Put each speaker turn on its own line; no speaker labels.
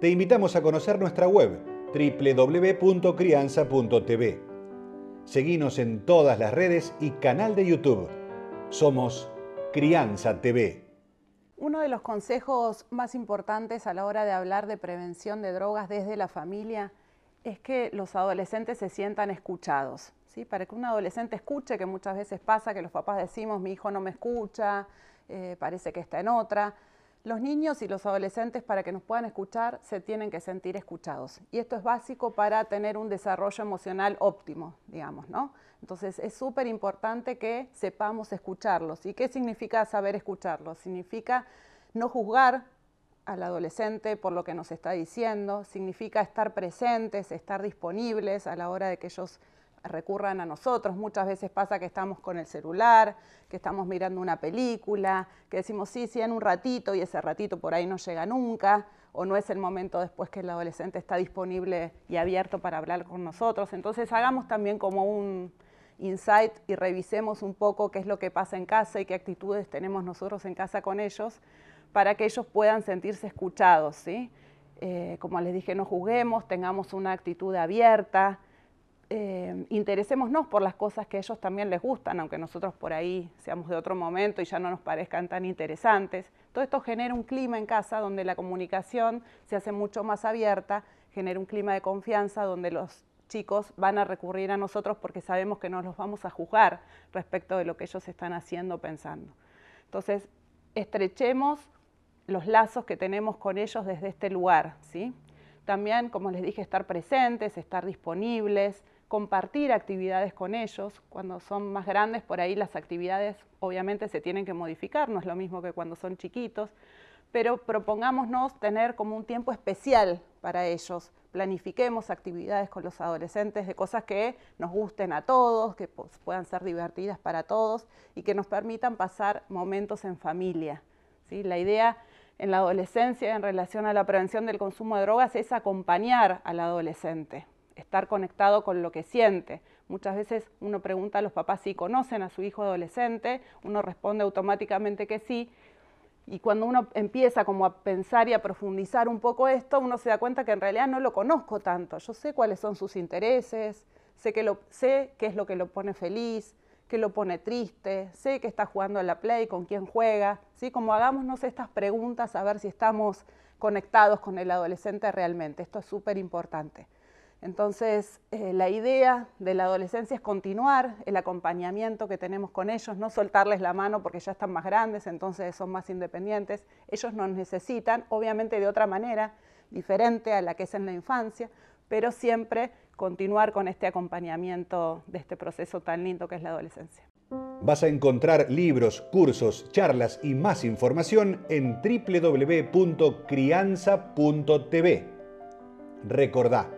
te invitamos a conocer nuestra web www.crianza.tv. Seguimos en todas las redes y canal de YouTube. Somos Crianza TV.
Uno de los consejos más importantes a la hora de hablar de prevención de drogas desde la familia es que los adolescentes se sientan escuchados. ¿sí? Para que un adolescente escuche, que muchas veces pasa que los papás decimos, mi hijo no me escucha, eh, parece que está en otra. Los niños y los adolescentes, para que nos puedan escuchar, se tienen que sentir escuchados. Y esto es básico para tener un desarrollo emocional óptimo, digamos, ¿no? Entonces es súper importante que sepamos escucharlos. ¿Y qué significa saber escucharlos? Significa no juzgar al adolescente por lo que nos está diciendo, significa estar presentes, estar disponibles a la hora de que ellos recurran a nosotros. Muchas veces pasa que estamos con el celular, que estamos mirando una película, que decimos sí, sí, en un ratito y ese ratito por ahí no llega nunca, o no es el momento después que el adolescente está disponible y abierto para hablar con nosotros. Entonces hagamos también como un insight y revisemos un poco qué es lo que pasa en casa y qué actitudes tenemos nosotros en casa con ellos para que ellos puedan sentirse escuchados. ¿sí? Eh, como les dije, no juzguemos, tengamos una actitud abierta, eh, interesémonos por las cosas que a ellos también les gustan, aunque nosotros por ahí seamos de otro momento y ya no nos parezcan tan interesantes. Todo esto genera un clima en casa donde la comunicación se hace mucho más abierta, genera un clima de confianza donde los chicos van a recurrir a nosotros porque sabemos que no los vamos a juzgar respecto de lo que ellos están haciendo o pensando. Entonces, estrechemos los lazos que tenemos con ellos desde este lugar, ¿sí? También, como les dije, estar presentes, estar disponibles, compartir actividades con ellos. Cuando son más grandes, por ahí las actividades obviamente se tienen que modificar, no es lo mismo que cuando son chiquitos, pero propongámonos tener como un tiempo especial para ellos. Planifiquemos actividades con los adolescentes de cosas que nos gusten a todos, que puedan ser divertidas para todos y que nos permitan pasar momentos en familia. ¿sí? La idea en la adolescencia en relación a la prevención del consumo de drogas es acompañar al adolescente estar conectado con lo que siente. Muchas veces uno pregunta a los papás si conocen a su hijo adolescente, uno responde automáticamente que sí, y cuando uno empieza como a pensar y a profundizar un poco esto, uno se da cuenta que en realidad no lo conozco tanto. Yo sé cuáles son sus intereses, sé, que lo, sé qué es lo que lo pone feliz, qué lo pone triste, sé que está jugando a la play, con quién juega, ¿sí? Como hagámonos estas preguntas a ver si estamos conectados con el adolescente realmente. Esto es súper importante. Entonces, eh, la idea de la adolescencia es continuar el acompañamiento que tenemos con ellos, no soltarles la mano porque ya están más grandes, entonces son más independientes. Ellos nos necesitan, obviamente de otra manera, diferente a la que es en la infancia, pero siempre continuar con este acompañamiento de este proceso tan lindo que es la adolescencia.
Vas a encontrar libros, cursos, charlas y más información en www.crianza.tv. Recordá